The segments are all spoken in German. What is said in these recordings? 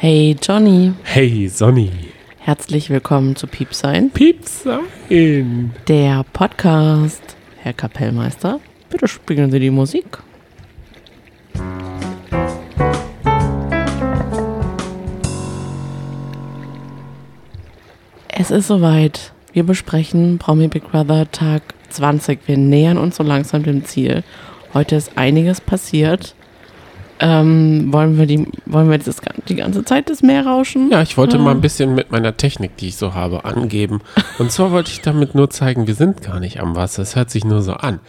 Hey Johnny, Hey Sonny. herzlich willkommen zu Piepsein, Pizza in. der Podcast. Herr Kapellmeister, bitte spielen Sie die Musik. Es ist soweit. Wir besprechen Promi Big Brother Tag 20. Wir nähern uns so langsam dem Ziel. Heute ist einiges passiert. Ähm, wollen wir, die, wollen wir das, die ganze Zeit das Meer rauschen? Ja, ich wollte mal ein bisschen mit meiner Technik, die ich so habe, angeben. Und zwar wollte ich damit nur zeigen, wir sind gar nicht am Wasser. Es hört sich nur so an.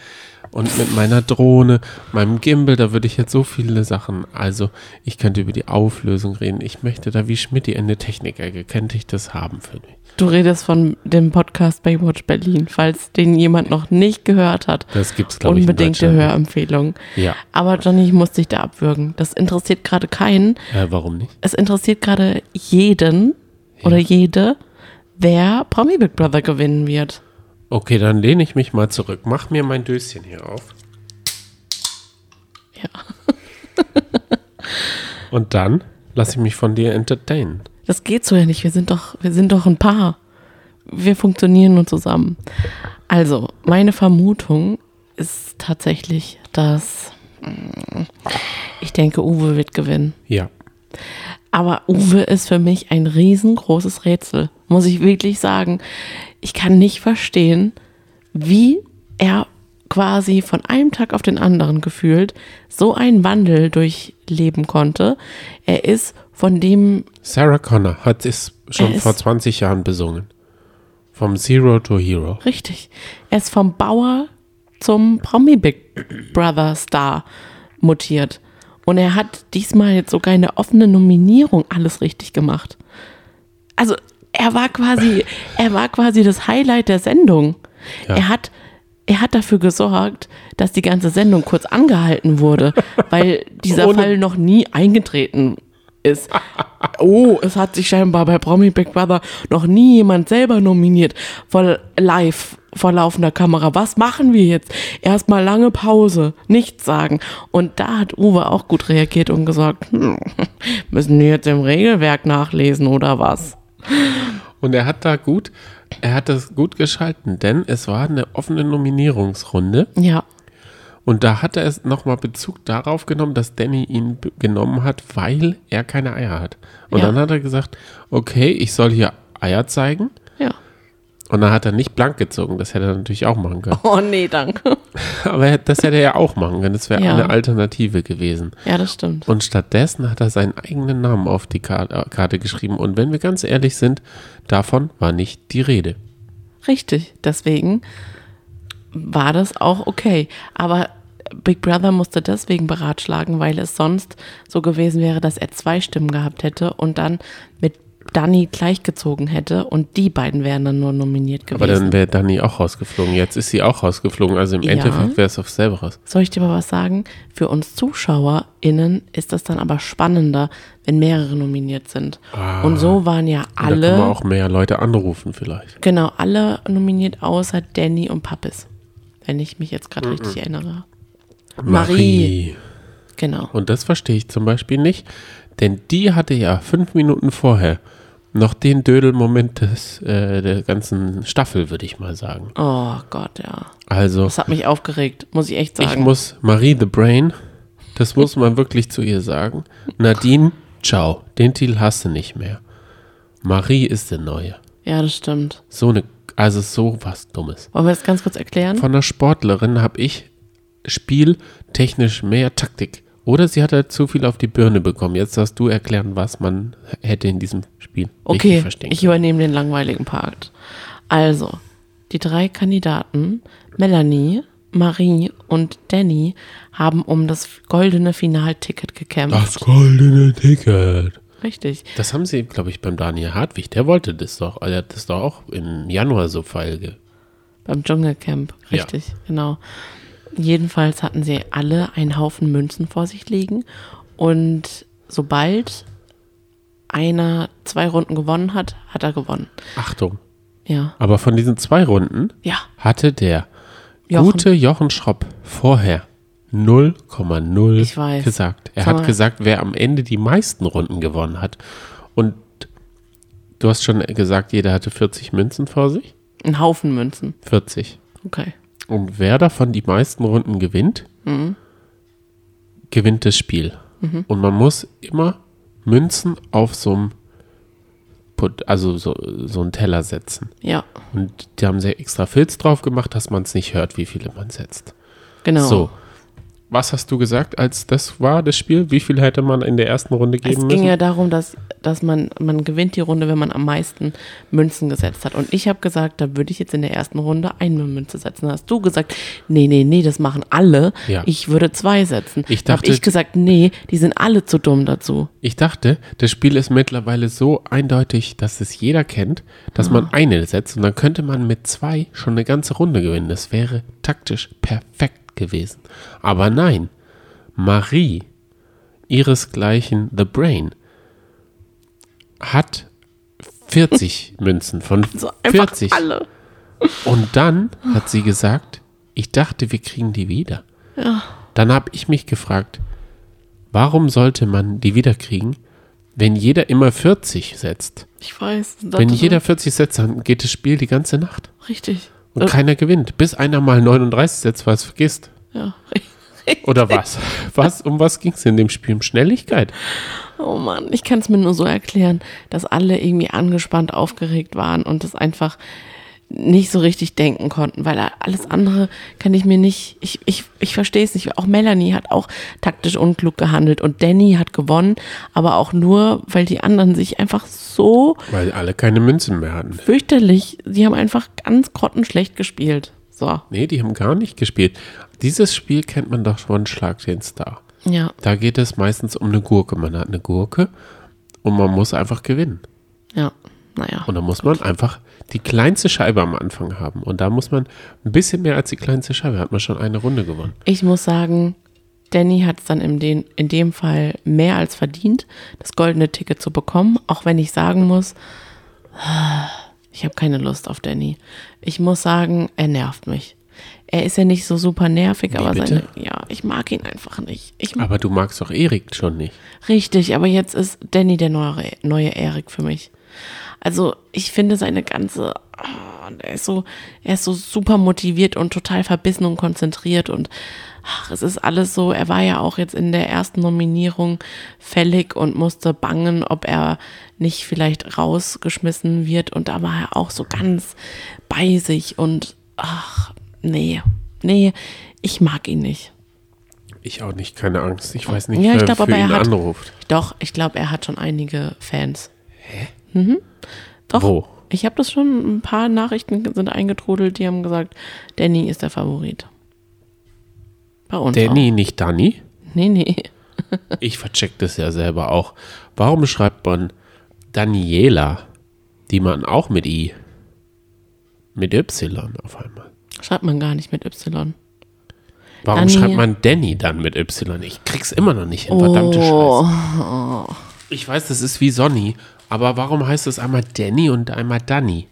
Und mit meiner Drohne, meinem Gimbal, da würde ich jetzt so viele Sachen. Also, ich könnte über die Auflösung reden. Ich möchte da wie Schmidt eine Technik-Ecke. Könnte ich das haben für mich? Du redest von dem Podcast Baywatch Berlin, falls den jemand noch nicht gehört hat. Das gibt's, glaube ich, in Unbedingte. Hörempfehlung. Ja. Aber Johnny, ich muss dich da abwürgen. Das interessiert gerade keinen. Äh, warum nicht? Es interessiert gerade jeden oder jede, wer Promi Big Brother gewinnen wird. Okay, dann lehne ich mich mal zurück. Mach mir mein Döschen hier auf. Ja. Und dann lasse ich mich von dir entertainen. Das geht so ja nicht. Wir sind doch, wir sind doch ein Paar. Wir funktionieren nur zusammen. Also, meine Vermutung ist tatsächlich, dass mm, ich denke, Uwe wird gewinnen. Ja. Aber Uwe ist für mich ein riesengroßes Rätsel, muss ich wirklich sagen. Ich kann nicht verstehen, wie er quasi von einem Tag auf den anderen gefühlt so einen Wandel durchleben konnte. Er ist von dem, Sarah Connor hat es schon vor 20 Jahren besungen. Vom Zero to Hero. richtig, er ist vom Bauer zum Promi Big Brother Star mutiert. Und er hat diesmal jetzt sogar eine offene Nominierung alles richtig gemacht. Also er war quasi, er war quasi das Highlight der Sendung. Ja. Er hat, er hat dafür gesorgt, dass die ganze Sendung kurz angehalten wurde, weil dieser Ohne- Fall noch nie eingetreten ist. Oh, es hat sich scheinbar bei Promi Big Brother noch nie jemand selber nominiert. Voll live, vor laufender Kamera. Was machen wir jetzt? Erstmal lange Pause, nichts sagen. Und da hat Uwe auch gut reagiert und gesagt, hm, müssen wir jetzt im Regelwerk nachlesen oder was? Und er hat da gut, er hat das gut geschalten, denn es war eine offene Nominierungsrunde. Ja, Und da hat er es nochmal Bezug darauf genommen, dass Danny ihn genommen hat, weil er keine Eier hat. Und Ja. dann hat er gesagt, okay, ich soll hier Eier zeigen. ja. Und dann hat er nicht blank gezogen. Das hätte er natürlich auch machen können. Oh nee, danke. Aber er- das hätte er ja auch machen können. Das wäre Ja. eine Alternative gewesen. Ja, das stimmt. Und stattdessen hat er seinen eigenen Namen auf die Karte, Karte geschrieben. Und wenn wir ganz ehrlich sind, davon war nicht die Rede. Richtig. Deswegen war das auch okay. Aber Big Brother musste deswegen beratschlagen, weil es sonst so gewesen wäre, dass er zwei Stimmen gehabt hätte und dann mit Dani gleichgezogen hätte und die beiden wären dann nur nominiert gewesen. Aber dann wäre Dani auch rausgeflogen. Jetzt ist sie auch rausgeflogen. Also im Ja. Endeffekt wäre es auf selber raus. Soll ich dir mal was sagen? Für uns ZuschauerInnen ist das dann aber spannender, wenn mehrere nominiert sind. Und so waren ja Da können alle, wir auch mehr Leute anrufen vielleicht. genau, alle nominiert außer Danny und Pappis. Wenn ich mich jetzt gerade richtig erinnere. Marie. Genau. Und das verstehe ich zum Beispiel nicht, denn die hatte ja fünf Minuten vorher noch den Dödelmoment des, äh, der ganzen Staffel, würde ich mal sagen. Oh Gott, ja. Also, Das hat mich aufgeregt, muss ich echt ich sagen. muss Marie the Brain, das muss man wirklich zu ihr sagen. Nadine, ciao, den Titel hast du nicht mehr. Marie ist der Neue. ja, das stimmt. So eine, also so was Dummes. Wollen wir das ganz kurz erklären? Von einer Sportlerin habe ich spieltechnisch mehr Taktik. Oder sie hat halt zu viel auf die Birne bekommen. Jetzt darfst du erklären, was man hätte in diesem Spiel Okay, verstehen ich übernehme den langweiligen Part. Also, die drei Kandidaten, Melanie, Marie und Danny, haben um das goldene Finalticket gekämpft. Das goldene Ticket. Richtig. Das haben sie, glaube ich, beim Daniel Hartwig. Der wollte das doch. Er hat das doch auch im Januar so feige. Beim Dschungelcamp, Ja. richtig, genau. Jedenfalls hatten sie alle einen Haufen Münzen vor sich liegen und sobald einer zwei Runden gewonnen hat, hat er gewonnen. Achtung. Ja. Aber von diesen zwei Runden Ja. hatte der Jochen. gute Jochen Schropp vorher 0,0 Ich weiß. gesagt. Er Sag hat mal. gesagt, wer am Ende die meisten Runden gewonnen hat. Und du hast schon gesagt, jeder hatte 40 Münzen vor sich. Ein Haufen Münzen. 40. Okay. Und wer davon die meisten Runden gewinnt, Mhm. gewinnt das Spiel. Und man muss immer Münzen auf so einem also so, so einen Teller setzen. Ja, Und die haben sehr extra Filz drauf gemacht, dass man es nicht hört, wie viele man setzt. genau. So. Was hast du gesagt, als das war, das Spiel? Wie viel hätte man in der ersten Runde Es geben ging müssen? ja darum, dass, dass man, man gewinnt die Runde, wenn man am meisten Münzen gesetzt hat. Und ich habe gesagt, da würde ich jetzt in der ersten Runde eine Münze setzen. Da hast du gesagt, nee, nee, nee, das machen alle. Ja. Ich würde zwei setzen. Ich Da habe dachte- ich gesagt, nee, die sind alle zu dumm dazu. Ich dachte, das Spiel ist mittlerweile so eindeutig, dass es jeder kennt, dass man eine setzt und dann könnte man mit zwei schon eine ganze Runde gewinnen. Das wäre taktisch perfekt gewesen. Aber nein, Marie, ihresgleichen The Brain, hat 40 Münzen von So einfach 40. alle. Und dann hat sie gesagt, ich dachte, wir kriegen die wieder. Dann habe ich mich gefragt, warum sollte man die wiederkriegen, wenn jeder immer 40 setzt? Ich weiß. Wenn jeder 40 setzt, dann geht das Spiel die ganze Nacht. Richtig. Und Äh, keiner gewinnt, bis einer mal 39 setzt, was vergisst. ja, richtig. Oder was? was? Um was ging es in dem Spiel? Um Schnelligkeit? Oh Mann, ich kann es mir nur so erklären, dass alle irgendwie angespannt, aufgeregt waren und das einfach nicht so richtig denken konnten, weil alles andere kann ich mir nicht, ich, ich, ich verstehe es nicht. Auch Melanie hat auch taktisch unklug gehandelt und Danny hat gewonnen, aber auch nur, weil die anderen sich einfach so Weil alle keine Münzen mehr hatten. fürchterlich, sie haben einfach ganz grottenschlecht gespielt. So, Nee, die haben gar nicht gespielt. Dieses Spiel kennt man doch von Schlag den Star. ja, Da geht es meistens um eine Gurke. Man hat eine Gurke und man muss einfach gewinnen. ja, naja. Und da muss man einfach die kleinste Scheibe am Anfang haben. Und da muss man ein bisschen mehr als die kleinste Scheibe, hat man schon eine Runde gewonnen. Ich muss sagen, Danny hat es dann in, den, in dem Fall mehr als verdient, das goldene Ticket zu bekommen, auch wenn ich sagen muss, ich habe keine Lust auf Danny. Ich muss sagen, er nervt mich. Er ist ja nicht so super nervig, aber bitte? seine, ja, ich mag ihn einfach nicht. Ich Aber du magst doch Erik schon nicht. richtig, aber jetzt ist Danny der neue, neue Erik für mich. Also ich finde seine ganze, ah, er ist so, er ist so super motiviert und total verbissen und konzentriert und ach, es ist alles so. Er war ja auch jetzt in der ersten Nominierung fällig und musste bangen, ob er nicht vielleicht rausgeschmissen wird und da war er auch so ganz bei sich und ach, nee, nee, ich mag ihn nicht. Ich auch nicht, keine Angst. Ich weiß nicht, Ja, ich wer glaub, für aber er ihn hat- anruft. Doch, ich glaube, er hat schon einige Fans. Hä? Mhm. Doch. Wo? Ich habe das schon, ein paar Nachrichten sind eingetrudelt, die haben gesagt, Danny ist der Favorit. Bei uns Danny, nicht Danny? auch. Nee, nee. Ich vercheck das ja selber auch. Warum schreibt man Daniela, die man auch mit I, mit Y auf einmal? Schreibt man gar nicht mit Y. Warum Dani- schreibt man Danny dann mit Y? Ich krieg's immer noch nicht hin, Oh. verdammte Scheiße. Ich weiß, das ist wie Sonny, aber warum heißt es einmal Danny und einmal Danny?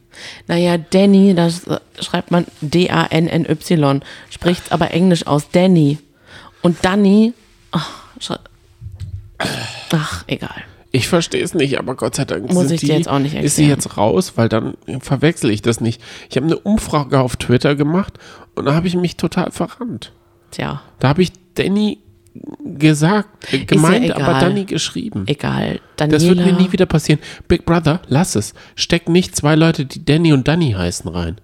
Naja, Danny, das äh, schreibt man D-A-N-N-Y, spricht aber Englisch aus, Danny. Und Danny, ach, schrei- ach egal. Ich verstehe es nicht, aber Gott sei Dank Muss ich dir die, jetzt auch nicht ist sie jetzt raus, weil dann verwechsel ich das nicht. Ich habe eine Umfrage auf Twitter gemacht und da habe ich mich total verrannt. Tja, Da habe ich Danny gesagt, äh, gemeint, ja aber egal. Danny geschrieben. egal. Das wird mir Daniela- nie wieder passieren. Big Brother, lass es. Steck nicht zwei Leute, die Danny und Danny heißen, rein.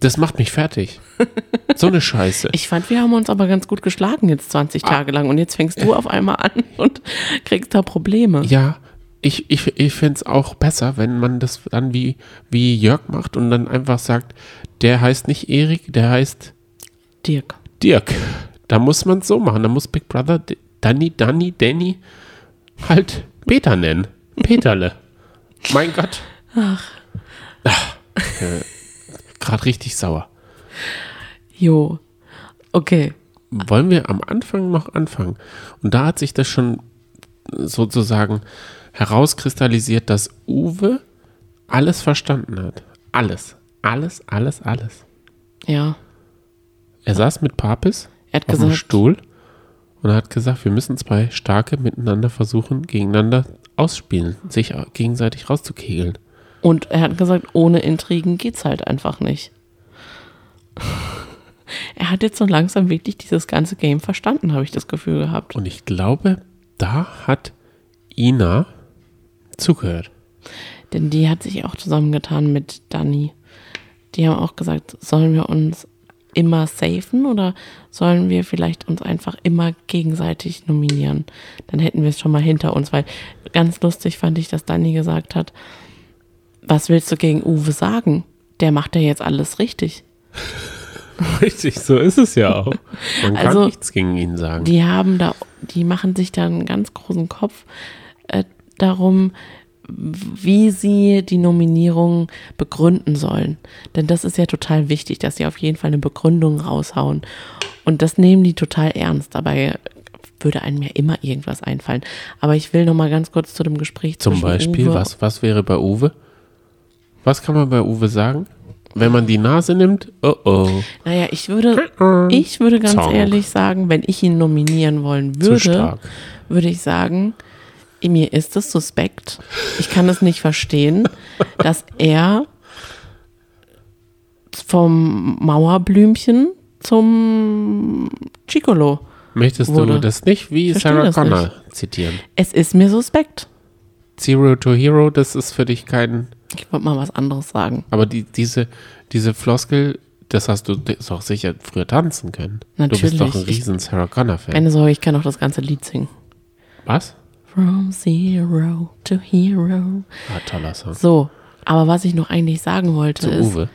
Das macht mich fertig. So eine Scheiße. Ich fand, wir haben uns aber ganz gut geschlagen jetzt 20 Ah. Tage lang und jetzt fängst du auf einmal an und kriegst da Probleme. Ja, ich, ich, ich finde es auch besser, wenn man das dann wie, wie Jörg macht und dann einfach sagt, der heißt nicht Erik, der heißt Dirk. Dirk. Da muss man es so machen. Da muss Big Brother Danny, Danny, Danny halt Peter nennen. Peterle. mein Gott. Ach. Äh, Gerade richtig sauer. Jo. Okay. Wollen wir am Anfang noch anfangen? Und da hat sich das schon sozusagen herauskristallisiert, dass Uwe alles verstanden hat. Alles. Alles, alles, alles. Ja. Er saß mit Papis Er hat auf dem gesagt, Stuhl und hat gesagt, wir müssen zwei Starke miteinander versuchen, gegeneinander ausspielen, sich gegenseitig rauszukegeln. Und er hat gesagt, ohne Intrigen geht's halt einfach nicht. Er hat jetzt so langsam wirklich dieses ganze Game verstanden, habe ich das Gefühl gehabt. Und ich glaube, da hat Ina zugehört. Denn die hat sich auch zusammengetan mit Dani. Die haben auch gesagt, sollen wir uns immer safen oder sollen wir vielleicht uns einfach immer gegenseitig nominieren? Dann hätten wir es schon mal hinter uns, weil ganz lustig fand ich, dass Dani gesagt hat, was willst du gegen Uwe sagen? Der macht ja jetzt alles richtig. Richtig, so ist es ja auch. Man kann Also, nichts gegen ihn sagen. Die haben da, die machen sich da einen ganz großen Kopf äh, darum, wie sie die Nominierung begründen sollen. Denn das ist ja total wichtig, dass sie auf jeden Fall eine Begründung raushauen. Und das nehmen die total ernst. Dabei würde einem ja immer irgendwas einfallen. Aber ich will noch mal ganz kurz zu dem Gespräch Zum Beispiel, Uwe was, was wäre bei Uwe? Was kann man bei Uwe sagen? Wenn man die Nase nimmt, oh oh. Naja, ich würde, ich würde ganz Song. ehrlich sagen, wenn ich ihn nominieren wollen würde, würde ich sagen, mir ist es suspekt. Ich kann es nicht verstehen, dass er vom Mauerblümchen zum Chicolo. Möchtest Wurde. du das nicht wie Sarah Connor zitieren? Es ist mir suspekt. Zero to Hero, das ist für dich kein. Ich wollte mal was anderes sagen. Aber die, diese, diese Floskel, das hast du das auch sicher früher tanzen können. Du bist Natürlich. doch ein riesen Sarah Connor-Fan. Keine Sorge, ich kann auch das ganze Lied singen. Was? From Zero to Hero. Ah, toller Song. So, aber was ich noch eigentlich sagen wollte, Zu ist, Uwe.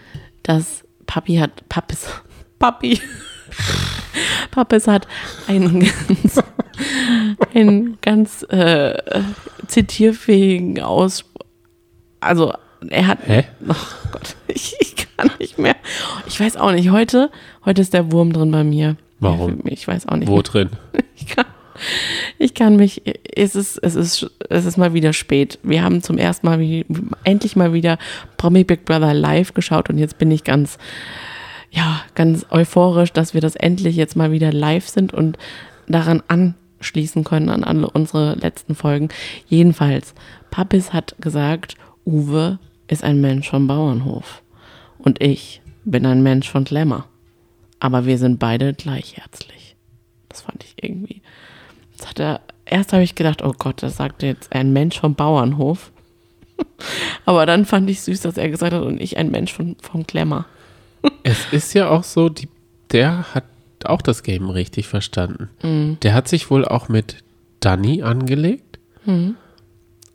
dass Papi hat, Pappis, Papi, Pappis hat einen ganz, einen ganz äh, zitierfähigen Aus, also er hat, Hä? oh Gott, ich, ich kann nicht mehr, ich weiß auch nicht, heute, heute ist der Wurm drin bei mir. Warum? Ich weiß auch nicht. Wo drin? Ich kann, ich kann mich, es ist, es ist, es ist mal wieder spät. Wir haben zum ersten Mal, wie, endlich mal wieder Promi Big Brother live geschaut und jetzt bin ich ganz, ja, ganz euphorisch, dass wir das endlich jetzt mal wieder live sind und daran anschließen können an alle unsere letzten Folgen. Jedenfalls, Pappis hat gesagt, Uwe ist ein Mensch vom Bauernhof und ich bin ein Mensch von Glamour. Aber wir sind beide gleich herzlich. Das fand ich irgendwie. Das hat er, erst habe ich gedacht, oh Gott, das sagt jetzt ein Mensch vom Bauernhof. Aber dann fand ich süß, dass er gesagt hat, und ich ein Mensch von, vom Glamour. Es ist ja auch so, die, der hat auch das Game richtig verstanden. Mhm. Der hat sich wohl auch mit Danny angelegt. Mhm.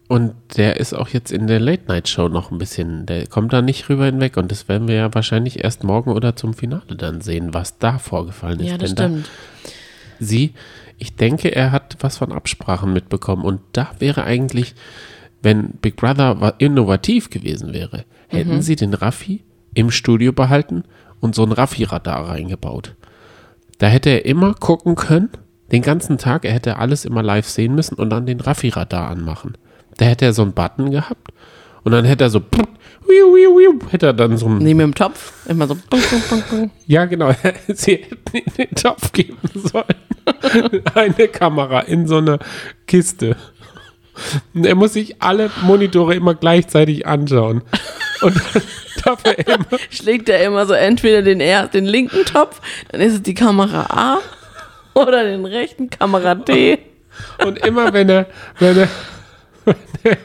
Und der ist auch jetzt in der Late-Night-Show noch ein bisschen, der kommt da nicht rüber hinweg. Und das werden wir ja wahrscheinlich erst morgen oder zum Finale dann sehen, was da vorgefallen ist. Ja, das Denn da, stimmt. Sie, ich denke, er hat was von Absprachen mitbekommen. Und da wäre eigentlich, wenn Big Brother innovativ gewesen wäre, hätten sie den Raffi im Studio behalten und so ein Raffi-Radar reingebaut. Da hätte er immer gucken können, den ganzen Tag, er hätte alles immer live sehen müssen und dann den Raffi-Radar anmachen. Da hätte er so einen Button gehabt und dann hätte er so, hätte er dann so ein, Neben dem Topf, immer so. ja genau, sie hätten ihm den Topf geben sollen. Eine Kamera in so einer Kiste. Und er muss sich alle Monitore immer gleichzeitig anschauen. Und er immer Schlägt er immer so entweder den, er, den linken Topf, dann ist es die Kamera A oder den rechten Kamera D. Und immer wenn er, wenn er, wenn er,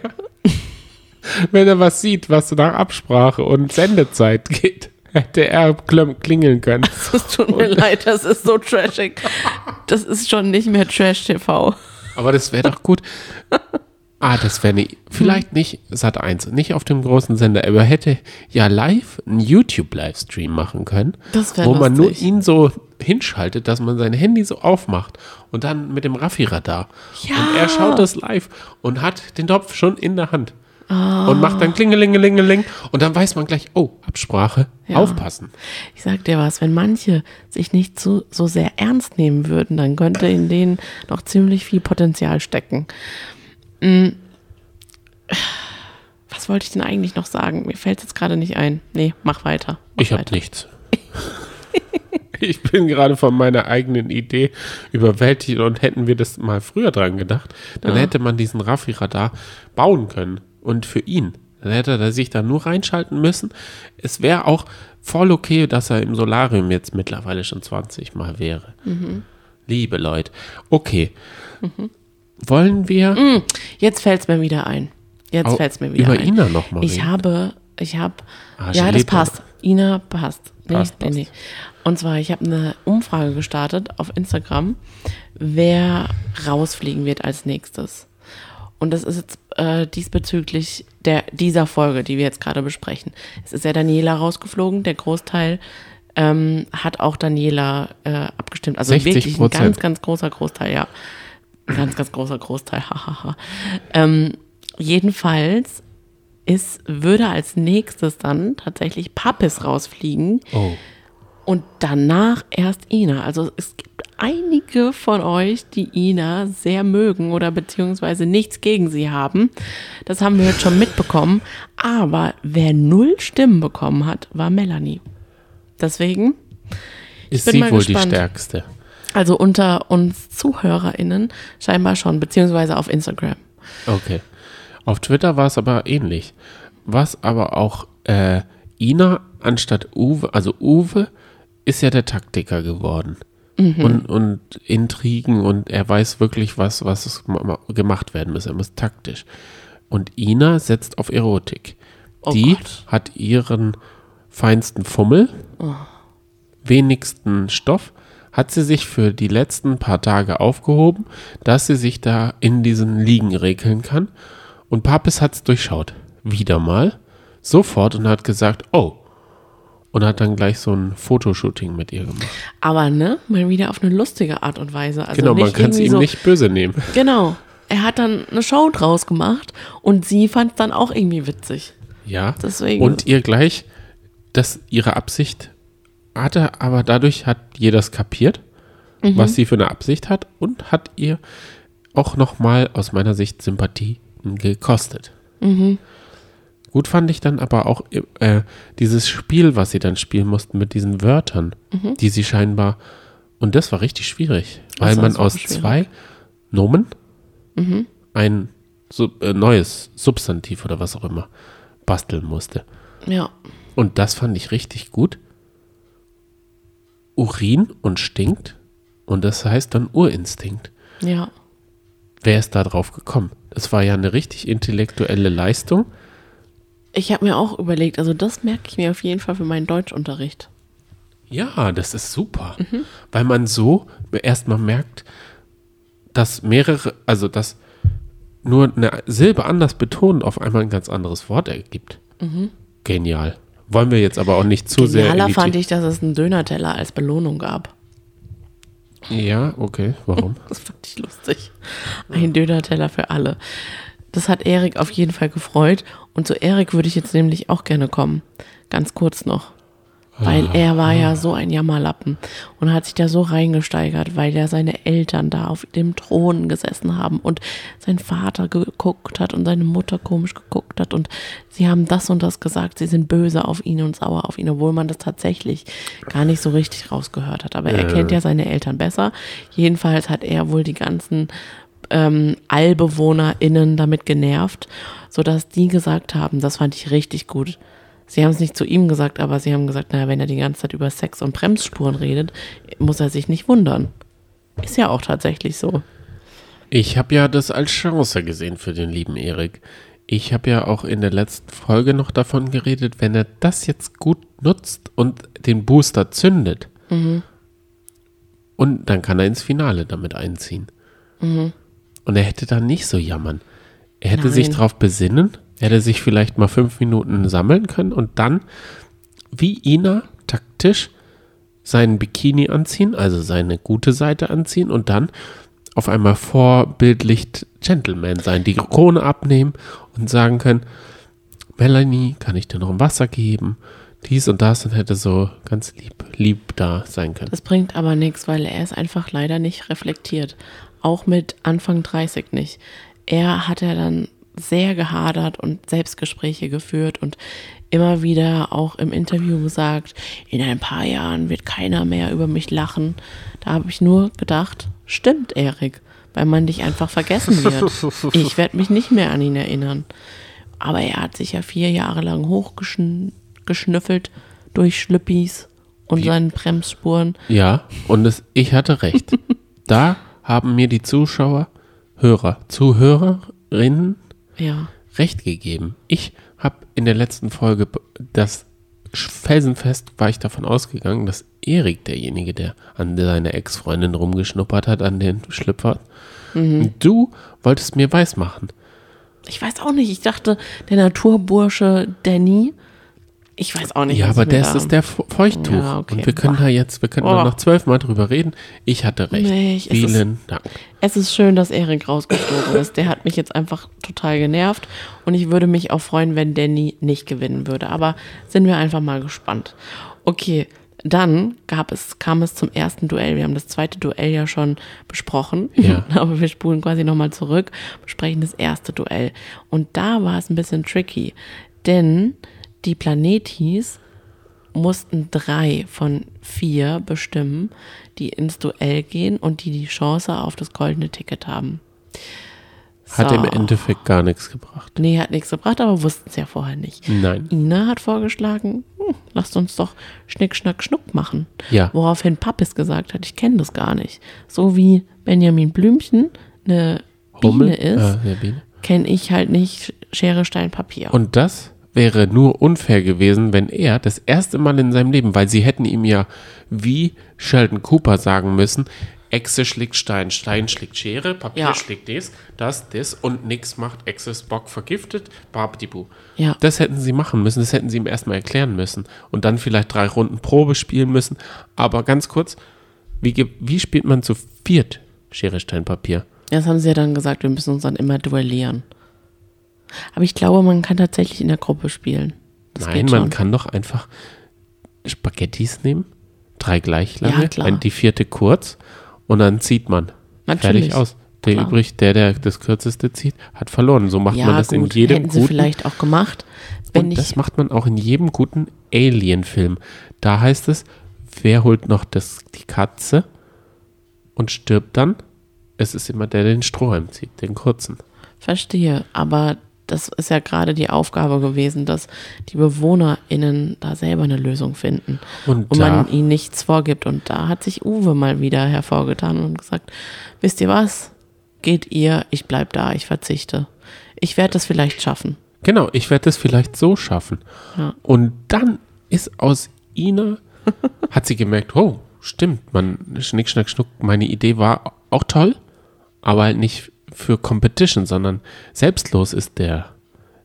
wenn er was sieht, was nach Absprache und Sendezeit geht, hätte er klingeln können. Es tut mir leid, das ist so trashig. Das ist schon nicht mehr Trash-TV. Aber das wäre doch gut. Ah, das wäre nicht, vielleicht nicht Sat 1, nicht auf dem großen Sender, aber er hätte ja live einen YouTube-Livestream machen können, wo man nur ihn so hinschaltet, dass man sein Handy so aufmacht und dann mit dem Raffi-Radar. Ja. Und er schaut das live und hat den Topf schon in der Hand. Ah. Und macht dann klingelingelingeling und dann weiß man gleich, oh, Absprache, Ja. aufpassen. Ich sag dir was, wenn manche sich nicht so, so sehr ernst nehmen würden, dann könnte in denen noch ziemlich viel Potenzial stecken. Mm. Was wollte ich denn eigentlich noch sagen? Mir fällt es jetzt gerade nicht ein. Nee, mach weiter. Mach Ich habe nichts. Ich bin gerade von meiner eigenen Idee überwältigt und hätten wir das mal früher dran gedacht, dann Ja. hätte man diesen Raffi-Radar bauen können. Und für ihn. Dann hätte er sich da nur reinschalten müssen. Es wäre auch voll okay, dass er im Solarium jetzt mittlerweile schon 20 Mal wäre. Liebe Leute. Okay. Wollen wir Hm, Jetzt fällt es mir wieder ein. Jetzt fällt es mir wieder über ein. Ina noch mal Ich reden? habe, ich habe, Ah, ja, das passt. Ina passt. Nee, Passt, nee, passt. nee. Und zwar, ich habe eine Umfrage gestartet auf Instagram, wer rausfliegen wird als nächstes. Und das ist jetzt äh, diesbezüglich der, dieser Folge, die wir jetzt gerade besprechen. Es ist ja Daniela rausgeflogen, der Großteil ähm, hat auch Daniela äh, abgestimmt. Also 60%. wirklich ein ganz, ganz großer Großteil, ja. Ganz, ganz großer Großteil, hahaha. ähm, jedenfalls ist, würde als nächstes dann tatsächlich Pappis rausfliegen Oh. und danach erst Ina. Also es gibt einige von euch, die Ina sehr mögen oder beziehungsweise nichts gegen sie haben. Das haben wir jetzt schon mitbekommen. Aber wer null Stimmen bekommen hat, war Melanie. Deswegen, Ist sie wohl gespannt. die stärkste? also unter uns ZuhörerInnen scheinbar schon, beziehungsweise auf Instagram. Okay. Auf Twitter war es aber ähnlich. Was aber auch äh, Ina anstatt Uwe, also Uwe ist ja der Taktiker geworden. Und, und Intrigen und er weiß wirklich, was, was gemacht werden muss. Er muss taktisch. Und Ina setzt auf Erotik. Oh Die Gott. hat ihren feinsten Fummel, wenigsten Stoff, hat sie sich für die letzten paar Tage aufgehoben, dass sie sich da in diesen Liegen regeln kann. Und Papis hat es durchschaut. Wieder mal. Sofort und hat gesagt, oh. Und hat dann gleich so ein Fotoshooting mit ihr gemacht. Aber ne, mal wieder auf eine lustige Art und Weise. Also genau, man kann es ihm so, nicht böse nehmen. Genau. Er hat dann eine Show draus gemacht und sie fand es dann auch irgendwie witzig. Ja. Deswegen- Und ihr gleich, dass ihre Absicht hatte, aber dadurch hat jeder es kapiert, Mhm. was sie für eine Absicht hat und hat ihr auch nochmal aus meiner Sicht Sympathie gekostet. Mhm. Gut fand ich dann aber auch äh, dieses Spiel, was sie dann spielen mussten mit diesen Wörtern, Mhm. die sie scheinbar, und das war richtig schwierig, weil man aus schwierig. zwei Nomen Mhm. ein Sub, äh, neues Substantiv oder was auch immer basteln musste. Ja. Und das fand ich richtig gut. Urin und stinkt. Und das heißt dann Urinstinkt. Ja. Wer ist da drauf gekommen? Das war ja eine richtig intellektuelle Leistung. Ich habe mir auch überlegt, also das merke ich mir auf jeden Fall für meinen Deutschunterricht. Ja, das ist super. Weil man so erstmal merkt, dass mehrere, also dass nur eine Silbe anders betont auf einmal ein ganz anderes Wort ergibt. Genial. Wollen wir jetzt aber auch nicht zu sehr. Genialer in die fand ich, dass es einen Dönerteller als Belohnung gab. Ja, okay. Warum? Das fand ich lustig. Ein Dönerteller für alle. Das hat Erik auf jeden Fall gefreut. Und zu Erik würde ich jetzt nämlich auch gerne kommen. Ganz kurz noch. Weil er war ja so ein Jammerlappen und hat sich da so reingesteigert, weil ja seine Eltern da auf dem Thron gesessen haben und sein Vater geguckt hat und seine Mutter komisch geguckt hat und sie haben das und das gesagt, sie sind böse auf ihn und sauer auf ihn, obwohl man das tatsächlich gar nicht so richtig rausgehört hat. Aber er kennt ja seine Eltern besser. Jedenfalls hat er wohl die ganzen ähm, AllbewohnerInnen damit genervt, sodass die gesagt haben, das fand ich richtig gut. Sie haben es nicht zu ihm gesagt, aber sie haben gesagt, naja, wenn er die ganze Zeit über Sex und Bremsspuren redet, muss er sich nicht wundern. Ist ja auch tatsächlich so. Ich habe ja das als Chance gesehen für den lieben Erik. Ich habe ja auch in der letzten Folge noch davon geredet, wenn er das jetzt gut nutzt und den Booster zündet, und dann kann er ins Finale damit einziehen. Und er hätte dann nicht so jammern. Er hätte sich Nein. darauf besinnen, er hätte sich vielleicht mal fünf Minuten sammeln können und dann, wie Ina, taktisch seinen Bikini anziehen, also seine gute Seite anziehen und dann auf einmal vorbildlich Gentleman sein, die Krone abnehmen und sagen können, Melanie, kann ich dir noch ein Wasser geben? Dies und das und hätte so ganz lieb, lieb da sein können. Das bringt aber nichts, weil er ist einfach leider nicht reflektiert. Auch mit Anfang 30 nicht. Er hat ja dann sehr gehadert und Selbstgespräche geführt und immer wieder auch im Interview gesagt, in ein paar Jahren wird keiner mehr über mich lachen. Da habe ich nur gedacht, stimmt, Erik, weil man dich einfach vergessen wird. Ich werde mich nicht mehr an ihn erinnern. Aber er hat sich ja vier Jahre lang hochgeschnüffelt durch Schlüppis und seinen Bremsspuren. Ja, und es, ich hatte recht. da haben mir die Zuschauer, Hörer, Zuhörerinnen Ja. recht gegeben. Ich habe in der letzten Folge das felsenfest war ich davon ausgegangen, dass Erik derjenige, der an seiner Ex-Freundin rumgeschnuppert hat, an den Schlüpfer. Mhm. Du wolltest mir weismachen. Ich weiß auch nicht. Ich dachte, der Naturbursche Danny. Ich weiß auch nicht. Ja, was aber das da- ist der Fe- Feuchttuch. Ja, okay. Und wir können Boah. da jetzt, wir können Oh. da noch zwölfmal drüber reden. Ich hatte recht. Nee, ich- es ist- Vielen Dank. Es ist schön, dass Erik rausgeflogen ist. Der hat mich jetzt einfach total genervt. Und ich würde mich auch freuen, wenn Danny nicht gewinnen würde. Aber sind wir einfach mal gespannt. Okay, dann gab es, kam es zum ersten Duell. Wir haben das zweite Duell ja schon besprochen. Ja. Aber wir spulen quasi nochmal zurück, besprechen das erste Duell. Und da war es ein bisschen tricky. Denn die Planetis mussten drei von vier bestimmen, die ins Duell gehen und die die Chance auf das goldene Ticket haben. Hat So. im Endeffekt gar nichts gebracht. Nee, hat nichts gebracht, aber wussten es ja vorher nicht. Nein. Ina hat vorgeschlagen, hm, lasst uns doch Schnick, Schnack, Schnuck machen. Ja. Woraufhin Pappis gesagt hat, ich kenne das gar nicht. So wie Benjamin Blümchen eine Biene ist, Äh, ja, kenne ich halt nicht Schere, Stein, Papier. Und das wäre nur unfair gewesen, wenn er das erste Mal in seinem Leben, weil sie hätten ihm ja wie Sheldon Cooper sagen müssen, Echse schlägt Stein, Stein schlägt Schere, Papier Ja. schlägt das, das, das und nix macht Echses Bock vergiftet, babdibu. Ja. Das hätten sie machen müssen, das hätten sie ihm erstmal erklären müssen und dann vielleicht drei Runden Probe spielen müssen. Aber ganz kurz, wie, wie spielt man zu viert Schere, Stein, Papier? Das haben sie ja dann gesagt, wir müssen uns dann immer duellieren. Aber ich glaube, man kann tatsächlich in der Gruppe spielen. Das Nein, man kann doch einfach Spaghettis nehmen, drei gleich lange, Ja, ein, die vierte kurz und dann zieht man. Natürlich. Fertig aus. Der Klar. übrig, der, der das kürzeste zieht, hat verloren. So macht Ja, man das gut, in jedem hätten sie guten vielleicht auch gemacht. Wenn und ich, das macht man auch in jedem guten Alien-Film. Da heißt es, wer holt noch das, die Katze und stirbt dann? Es ist immer der, der den Strohhalm zieht, den kurzen. verstehe, aber das ist ja gerade die Aufgabe gewesen, dass die BewohnerInnen da selber eine Lösung finden. Und und man ihnen nichts vorgibt. Und da hat sich Uwe mal wieder hervorgetan und gesagt, wisst ihr was? Geht ihr, ich bleib da, ich verzichte. Ich werde das vielleicht schaffen. Genau, ich werde das vielleicht so schaffen. Ja. Und dann ist aus Ina, hat sie gemerkt, oh, stimmt, man, Schnick, Schnack, Schnuck, meine Idee war auch toll, aber halt nicht für Competition, sondern selbstlos ist der,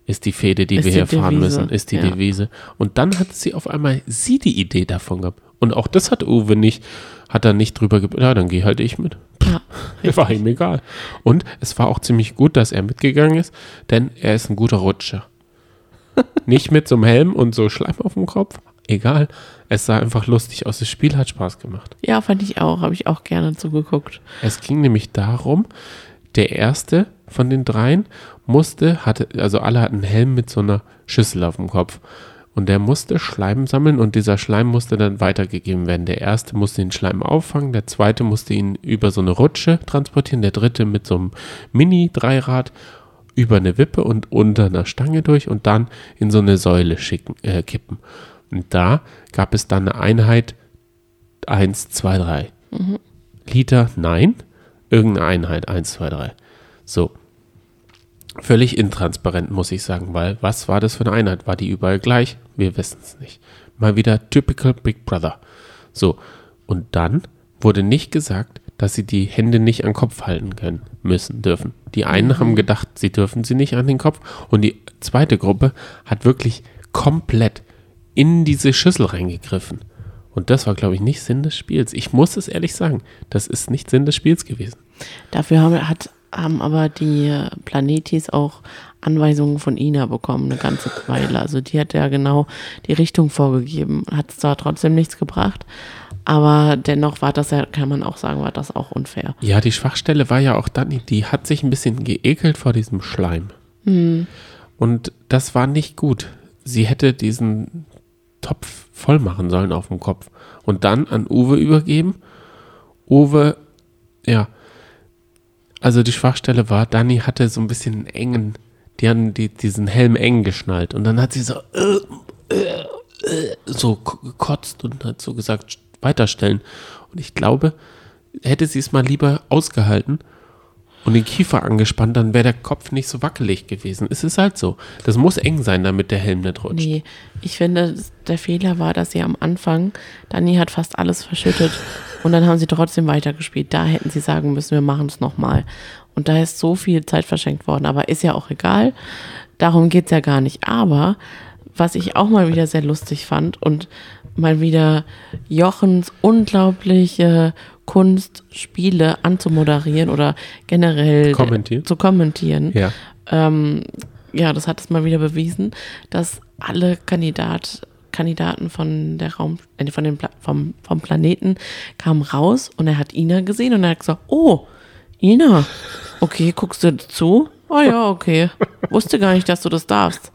ist die Fehde, die Ist wir die hier fahren Devise, müssen, ist die ja. Devise. Und dann hat sie auf einmal sie die Idee davon gehabt. Und auch das hat Uwe nicht, hat er nicht drüber ge ja, dann geh halt ich mit. Ja, War ihm egal. Und es war auch ziemlich gut, dass er mitgegangen ist, denn er ist ein guter Rutscher. Nicht mit so einem Helm und so Schleim auf dem Kopf. Egal. Es sah einfach lustig aus. Das Spiel hat Spaß gemacht. ja fand ich auch, habe ich auch gerne zugeguckt. Es ging nämlich darum, der erste von den dreien musste, hatte, also alle hatten einen Helm mit so einer Schüssel auf dem Kopf. Und der musste Schleim sammeln und dieser Schleim musste dann weitergegeben werden. Der erste musste den Schleim auffangen, der zweite musste ihn über so eine Rutsche transportieren, der dritte mit so einem Mini-Dreirad über eine Wippe und unter einer Stange durch und dann in so eine Säule schicken, äh, kippen. Und da gab es dann eine Einheit 1, 2, 3. Liter, nein. Irgendeine Einheit, 1, 2, 3. So. Völlig intransparent, muss ich sagen, weil was war das für eine Einheit? War die überall gleich? Wir wissen es nicht. Mal wieder typical Big Brother. So. Und dann wurde nicht gesagt, dass sie die Hände nicht an den Kopf halten können, müssen, dürfen. Die einen haben gedacht, sie dürfen sie nicht an den Kopf. Und die zweite Gruppe hat wirklich komplett in diese Schüssel reingegriffen. Und das war, glaube ich, nicht Sinn des Spiels. Ich muss es ehrlich sagen, das ist nicht Sinn des Spiels gewesen. Dafür haben, hat, haben aber die Planetis auch Anweisungen von Ina bekommen, eine ganze Weile. Also die hat ja genau die Richtung vorgegeben. Hat zwar trotzdem nichts gebracht, aber dennoch war das ja, kann man auch sagen, war das auch unfair. Ja, die Schwachstelle war ja auch dann, die hat sich ein bisschen geekelt vor diesem Schleim. Und das war nicht gut. Sie hätte diesen Topf voll machen sollen auf dem Kopf und dann an Uwe übergeben. Uwe, ja, also die Schwachstelle war, Dani hatte so ein bisschen einen engen, die haben die, diesen Helm eng geschnallt und dann hat sie so, äh, äh, äh, so gekotzt und hat so gesagt, weiterstellen. Und ich glaube, hätte sie es mal lieber ausgehalten und den Kiefer angespannt, dann wäre der Kopf nicht so wackelig gewesen. Es ist halt so. Das muss eng sein, damit der Helm nicht rutscht. Nee, ich finde, der Fehler war, dass sie am Anfang, Dani hat fast alles verschüttet und dann haben sie trotzdem weitergespielt. Da hätten sie sagen müssen, wir machen es nochmal. Und da ist so viel Zeit verschenkt worden, aber ist ja auch egal. Darum geht's ja gar nicht. Aber was ich auch mal wieder sehr lustig fand und mal wieder Jochens unglaubliche Kunst, Spiele anzumoderieren oder generell Kommentieren. zu kommentieren Ja. ähm, ja, das hat es mal wieder bewiesen, dass alle Kandidat, Kandidaten von der Raum, äh, von dem Pla vom, vom Planeten kamen raus und er hat Ina gesehen und er hat gesagt, oh, Ina, okay, guckst du zu? Oh ja, okay. Wusste gar nicht, dass du das darfst.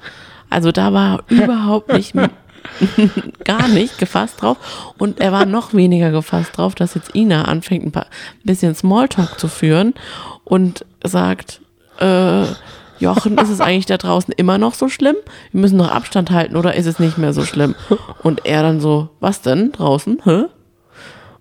Also da war er überhaupt nicht, gar nicht gefasst drauf und er war noch weniger gefasst drauf, dass jetzt Ina anfängt, ein paar, ein bisschen Smalltalk zu führen und sagt, äh, Jochen, ist es eigentlich da draußen immer noch so schlimm? Wir müssen noch Abstand halten oder ist es nicht mehr so schlimm? Und er dann so, was denn draußen? Hä?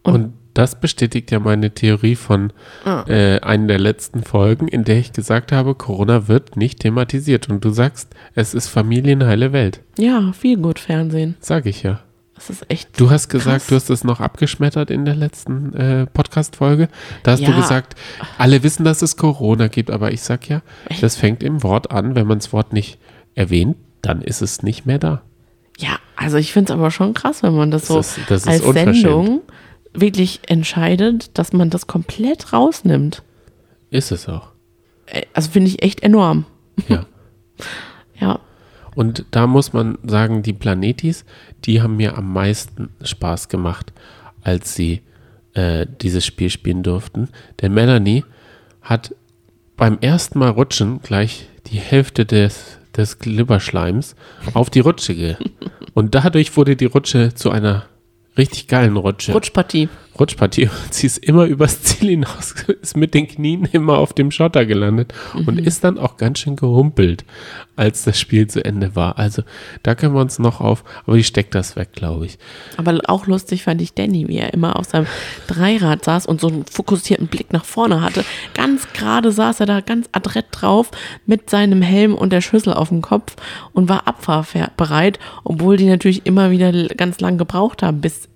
Und, das bestätigt ja meine Theorie von Ah. äh, einer der letzten Folgen, in der ich gesagt habe, Corona wird nicht thematisiert. Und du sagst, es ist familienheile Welt. Ja, viel gut Fernsehen. Sag ich ja. Das ist echt. Du hast gesagt, krass. du hast es noch abgeschmettert in der letzten äh, Podcast-Folge. Da hast du Ja. gesagt, alle wissen, dass es Corona gibt, aber ich sag ja, das fängt im Wort an. Wenn man das Wort nicht erwähnt, dann ist es nicht mehr da. Ja, also ich finde es aber schon krass, wenn man das, so ist- das ist als. Sendung wirklich entscheidet, dass man das komplett rausnimmt. Ist es auch. Äh, Also finde ich echt enorm. Ja. Ja. Und da muss man sagen, die Planetis, die haben mir am meisten Spaß gemacht, als sie äh, dieses Spiel spielen durften. Denn Melanie hat beim ersten Mal rutschen gleich die Hälfte des, des Glibberschleims auf die Rutsche ge. Und dadurch wurde die Rutsche zu einer richtig geilen Rutsche. Rutschpartie. Rutschpartie und sie ist immer übers Ziel hinaus, ist mit den Knien immer auf dem Schotter gelandet und ist dann auch ganz schön gehumpelt, als das Spiel zu Ende war. Also da können wir uns noch auf, aber die steckt das weg, glaube ich. Aber auch lustig fand ich Danny, wie er immer auf seinem Dreirad saß und so einen fokussierten Blick nach vorne hatte. Ganz gerade saß er da ganz adrett drauf mit seinem Helm und der Schüssel auf dem Kopf und war abfahrbereit, obwohl die natürlich immer wieder ganz lang gebraucht haben, bis,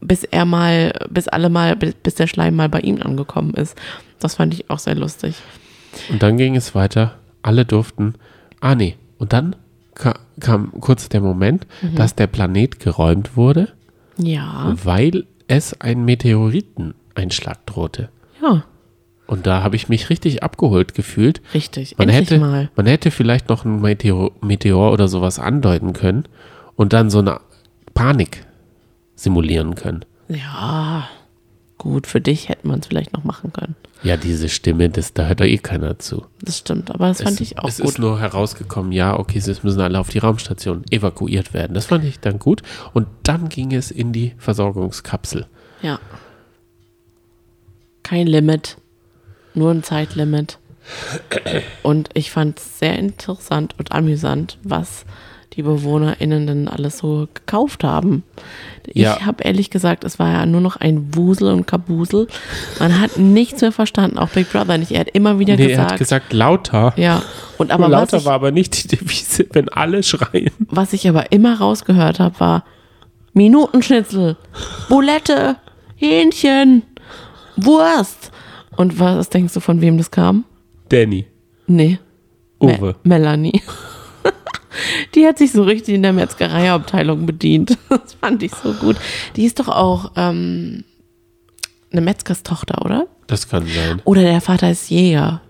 bis er mal, bis alle mal, bis, der Schleim mal bei ihm angekommen ist. Das fand ich auch sehr lustig. Und dann ging es weiter, alle durften, ah nee, und dann ka kam kurz der Moment, dass der Planet geräumt wurde, Ja, weil es einen Meteoriteneinschlag drohte. ja, Und da habe ich mich richtig abgeholt gefühlt. richtig. Man Endlich hätte, mal. man hätte vielleicht noch ein Meteor, Meteor oder sowas andeuten können und dann so eine Panik simulieren können. Ja, gut, für dich hätte man es vielleicht noch machen können. Ja, diese Stimme, das, da hört doch eh keiner zu. Das stimmt, aber das fand es, ich auch es gut. ist nur herausgekommen, ja, okay, jetzt müssen alle auf die Raumstation evakuiert werden. Das fand ich dann gut. Und dann ging es in die Versorgungskapsel. Ja. Kein Limit, nur ein Zeitlimit. Und ich fand es sehr interessant und amüsant, was die BewohnerInnen denn alles so gekauft haben. Ich Ja. habe ehrlich gesagt, es war ja nur noch ein Wusel und Kabusel. Man hat nichts mehr verstanden, auch Big Brother nicht. Er hat immer wieder Nee, er gesagt. hat gesagt, lauter. ja, und aber lauter ich, war aber nicht die Devise, wenn alle schreien. was ich aber immer rausgehört habe, war Minutenschnitzel, Boulette, Hähnchen, Wurst. Und was denkst du, von wem das kam? Danny, Nee. Me- Uwe. Melanie. Die hat sich so richtig in der Metzgereiabteilung bedient. Das fand ich so gut. Die ist doch auch ähm, eine Metzgerstochter, oder? Das kann sein. Oder der Vater ist Jäger.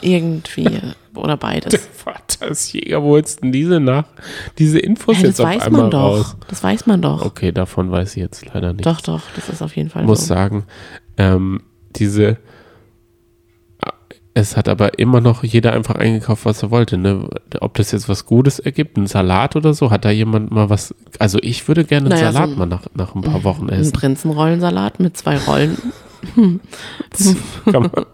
Irgendwie. Oder beides. Vater ist Jäger, wo jetzt denn diese nach, diese Infos Ja, jetzt das auf weiß einmal man doch. raus? Das weiß man doch. Okay, davon weiß ich jetzt leider nicht. Doch, doch, das ist auf jeden Fall Ich muss so. sagen, ähm, diese, Es hat aber immer noch jeder einfach eingekauft, was er wollte. Ne? Ob das jetzt was Gutes ergibt, ein Salat oder so, hat da jemand mal was. Also ich würde gerne einen Naja, so Salat ein- mal nach, nach ein paar Wochen Ein essen. Prinzenrollensalat mit zwei Rollen. kann man,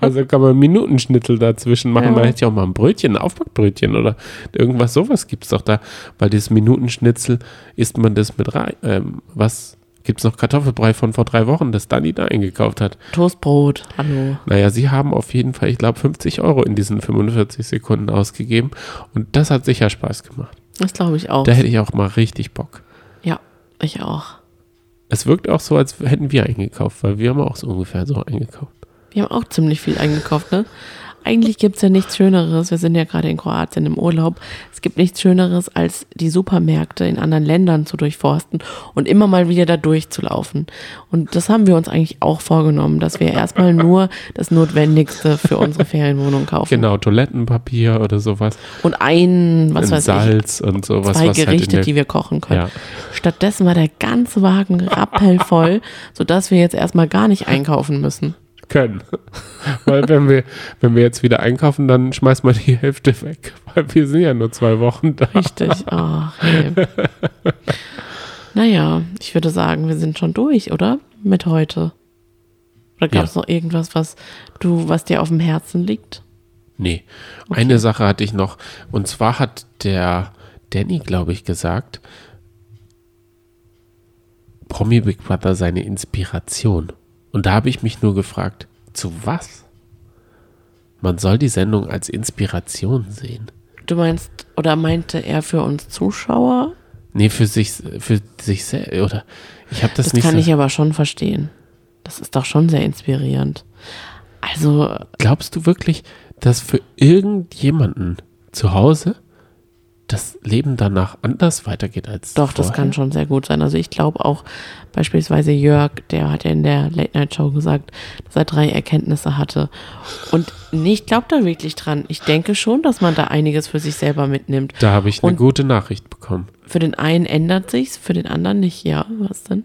also kann man Minutenschnitzel dazwischen machen. Ja. Man hätte ja auch mal ein Brötchen, ein Aufbackbrötchen oder irgendwas sowas gibt es doch da. Weil dieses Minutenschnitzel isst man das mit rein. Ähm, was gibt es noch Kartoffelbrei von vor drei Wochen, das Dani da eingekauft hat? Toastbrot, hallo. Naja, sie haben auf jeden Fall, ich glaube, 50 Euro in diesen 45 Sekunden ausgegeben. Und das hat sicher Spaß gemacht. Das glaube ich auch. Da hätte ich auch mal richtig Bock. ja, ich auch. Es wirkt auch so, als hätten wir eingekauft, weil wir haben auch so ungefähr so eingekauft. Wir haben auch ziemlich viel eingekauft, ne? Eigentlich gibt es ja nichts Schöneres. Wir sind ja gerade in Kroatien im Urlaub. Es gibt nichts Schöneres, als die Supermärkte in anderen Ländern zu durchforsten und immer mal wieder da durchzulaufen. Und das haben wir uns eigentlich auch vorgenommen, dass wir erstmal nur das Notwendigste für unsere Ferienwohnung kaufen. Genau, Toilettenpapier oder sowas. Und ein, was ein weiß ich, Salz und sowas. zwei was halt Gerichte, der, die wir kochen können. Ja. Stattdessen war der ganze Wagen rappelvoll, sodass wir jetzt erstmal gar nicht einkaufen müssen. Können. Weil wenn wir, wenn wir jetzt wieder einkaufen, dann schmeißt man die Hälfte weg. Weil wir sind ja nur zwei Wochen da. Richtig. Ach, nee. Naja, ich würde sagen, wir sind schon durch, oder? Mit heute. Oder gab es Ja. noch irgendwas, was du, was dir auf dem Herzen liegt? Nee. Eine Sache hatte ich noch. Und zwar hat der Danny, glaube ich, gesagt, Promi Big Brother seine Inspiration. Und da habe ich mich nur gefragt, zu was? Man soll die Sendung als Inspiration sehen. Du meinst, oder meinte er für uns Zuschauer? Nee, für sich, für sich selbst, oder? Ich habe das, Das nicht kann so. ich aber schon verstehen. Das ist doch schon sehr inspirierend. Also, Glaubst du wirklich, dass für irgendjemanden zu Hause das Leben danach anders weitergeht als Doch, das vorher? kann schon sehr gut sein. Also ich glaube auch beispielsweise Jörg, der hat ja in der Late Night Show gesagt, dass er drei Erkenntnisse hatte. Und nee, ich glaube da wirklich dran. Ich denke schon, dass man da einiges für sich selber mitnimmt. Da habe ich eine Und- gute Nachricht bekommen. Für den einen ändert sich's, für den anderen nicht. Ja, was denn?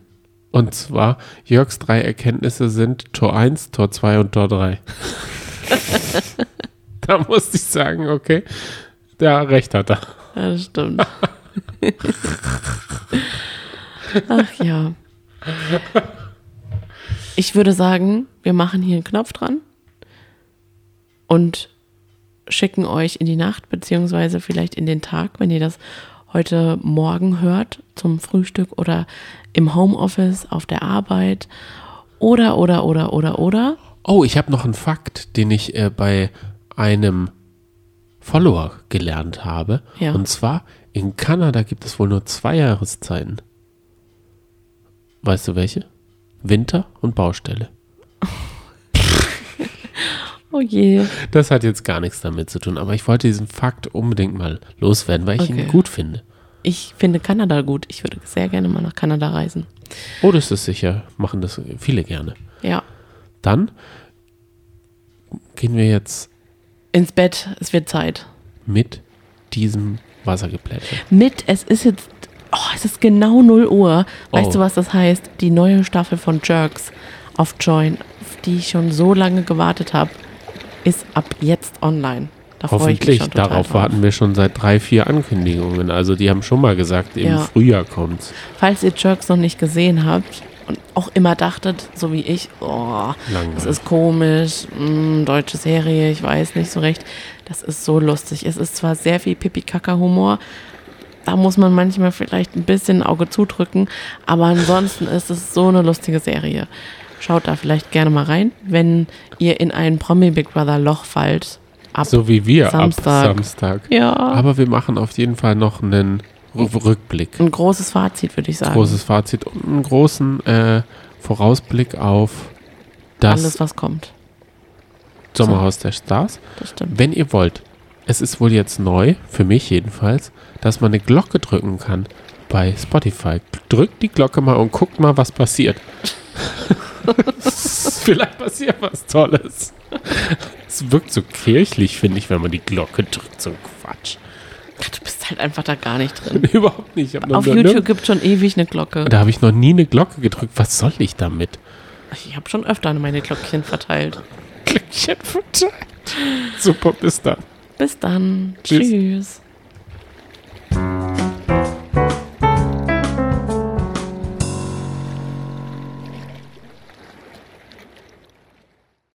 Und zwar, Jörgs drei Erkenntnisse sind Tor 1, Tor 2 und Tor 3. da musste ich sagen, okay, ja, recht hat er. Ja, das stimmt. Ach ja. Ich würde sagen, wir machen hier einen Knopf dran und schicken euch in die Nacht, beziehungsweise vielleicht in den Tag, wenn ihr das heute Morgen hört, zum Frühstück oder im Homeoffice, auf der Arbeit oder, oder, oder, oder, oder. Oh, ich habe noch einen Fakt, den ich äh, bei einem Follower gelernt habe. Ja. Und zwar, in Kanada gibt es wohl nur zwei Jahreszeiten. Weißt du welche? Winter und Baustelle. Oh je. Das hat jetzt gar nichts damit zu tun, aber ich wollte diesen Fakt unbedingt mal loswerden, weil ich Okay. ihn gut finde. Ich finde Kanada gut. Ich würde sehr gerne mal nach Kanada reisen. Oh, das ist sicher, machen das viele gerne. Ja. Dann gehen wir jetzt Ins Bett, es wird Zeit. mit diesem Wassergeplätscher. Mit, es ist jetzt, oh, es ist genau 0 Uhr. Weißt Oh. du, was das heißt? Die neue Staffel von Jerks auf Join, auf die ich schon so lange gewartet habe, ist ab jetzt online. Da Hoffentlich, darauf drauf. warten wir schon seit drei, vier Ankündigungen. Also die haben schon mal gesagt, im Ja. Frühjahr kommt's. Falls ihr Jerks noch nicht gesehen habt und auch immer dachtet, so wie ich, oh, Langweilig. das ist komisch, mm, deutsche Serie, ich weiß nicht so recht. Das ist so lustig. Es ist zwar sehr viel Pipi-Kaka-Humor, da muss man manchmal vielleicht ein bisschen ein Auge zudrücken, aber ansonsten ist es so eine lustige Serie. Schaut da vielleicht gerne mal rein, wenn ihr in ein Promi Big Brother Loch fallt. Ab So wie wir Samstag. ab Samstag. ja, Aber wir machen auf jeden Fall noch einen Rückblick. ein großes Fazit, würde ich sagen. Großes Fazit und einen großen äh, Vorausblick auf das Alles, was kommt. Sommerhaus der Stars. Das stimmt. Wenn ihr wollt, es ist wohl jetzt neu, für mich jedenfalls, dass man eine Glocke drücken kann bei Spotify. Drückt die Glocke mal und guckt mal, was passiert. Vielleicht passiert was Tolles. Es wirkt so kirchlich, finde ich, wenn man die Glocke drückt. So ein Quatsch. Du bist halt einfach da gar nicht drin. Überhaupt nicht. Auf YouTube gibt schon ewig eine Glocke. Da habe ich noch nie eine Glocke gedrückt. Was soll ich damit? Ich habe schon öfter meine Glöckchen verteilt. Chat verteilt. Super, bis dann. Bis dann. Tschüss. Tschüss.